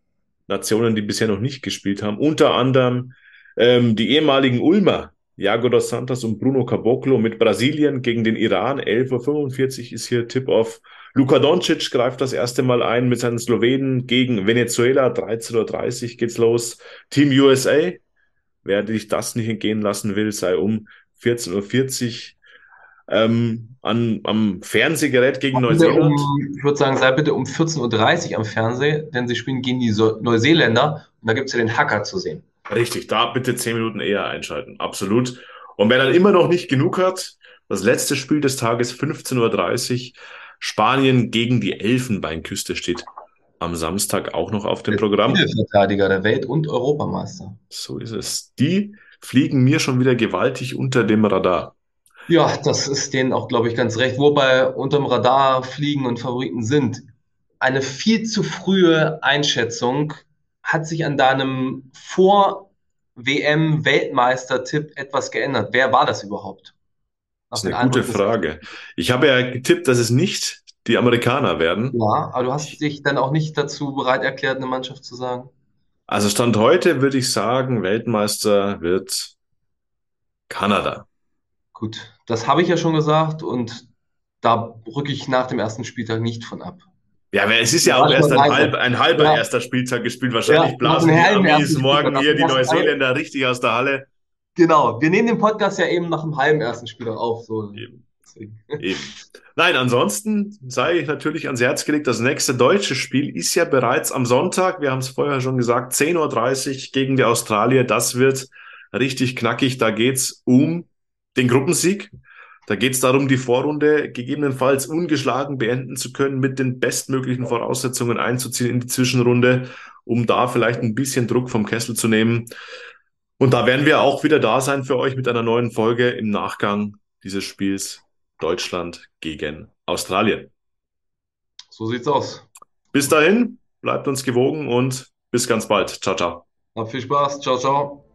Speaker 1: Nationen, die bisher noch nicht gespielt haben, unter anderem ähm, die ehemaligen Ulmer, Jago dos Santos und Bruno Caboclo mit Brasilien gegen den Iran. 11.45 Uhr ist hier Tip-Off. Luka Doncic greift das erste Mal ein mit seinen Slowenen gegen Venezuela. 13.30 Uhr geht's los. Team USA. Wer sich das nicht entgehen lassen will, sei um 14.40 Uhr ähm, an, am Fernsehgerät gegen Neuseeland.
Speaker 2: Um, ich würde sagen, sei bitte um 14.30 Uhr am Fernsehen, denn sie spielen gegen die so Neuseeländer und da gibt es ja den Hacker zu sehen.
Speaker 1: Richtig, da bitte zehn Minuten eher einschalten. Absolut. Und wer dann immer noch nicht genug hat, das letzte Spiel des Tages 15.30 Uhr, Spanien gegen die Elfenbeinküste steht am Samstag auch noch auf dem Programm.
Speaker 2: Verteidiger der Welt- und Europameister.
Speaker 1: So ist es. Die fliegen mir schon wieder gewaltig unter dem Radar.
Speaker 2: Ja, das ist denen auch, glaube ich, ganz recht. Wobei unterm Radar fliegen und Favoriten sind. Eine viel zu frühe Einschätzung hat sich an deinem Vor-WM-Weltmeister-Tipp etwas geändert. Wer war das überhaupt?
Speaker 1: Das ist eine gute Frage. Ich habe ja getippt, dass es nicht die Amerikaner werden.
Speaker 2: Ja, aber du hast dich dann auch nicht dazu bereit erklärt, eine Mannschaft zu sagen.
Speaker 1: Also Stand heute würde ich sagen, Weltmeister wird Kanada.
Speaker 2: Gut, das habe ich ja schon gesagt und da rücke ich nach dem ersten Spieltag nicht von ab.
Speaker 1: Ja, es ist ja auch erst ein, halb, ein halber ja. erster Spieltag gespielt. Wahrscheinlich ja, blasen die Amis morgen hier die Neuseeländer richtig aus der Halle.
Speaker 2: Genau, wir nehmen den Podcast ja eben nach dem halben ersten Spieltag auf. So.
Speaker 1: Eben. eben. Nein, ansonsten sei ich natürlich ans Herz gelegt, das nächste deutsche Spiel ist ja bereits am Sonntag. Wir haben es vorher schon gesagt, 10.30 Uhr gegen die Australier. Das wird richtig knackig. Da geht's um den Gruppensieg. Da geht es darum, die Vorrunde gegebenenfalls ungeschlagen beenden zu können, mit den bestmöglichen Voraussetzungen einzuziehen in die Zwischenrunde, um da vielleicht ein bisschen Druck vom Kessel zu nehmen. Und da werden wir auch wieder da sein für euch mit einer neuen Folge im Nachgang dieses Spiels Deutschland gegen Australien.
Speaker 2: So sieht's aus.
Speaker 1: Bis dahin, bleibt uns gewogen und bis ganz bald. Ciao, ciao.
Speaker 2: Hab viel Spaß. Ciao, ciao.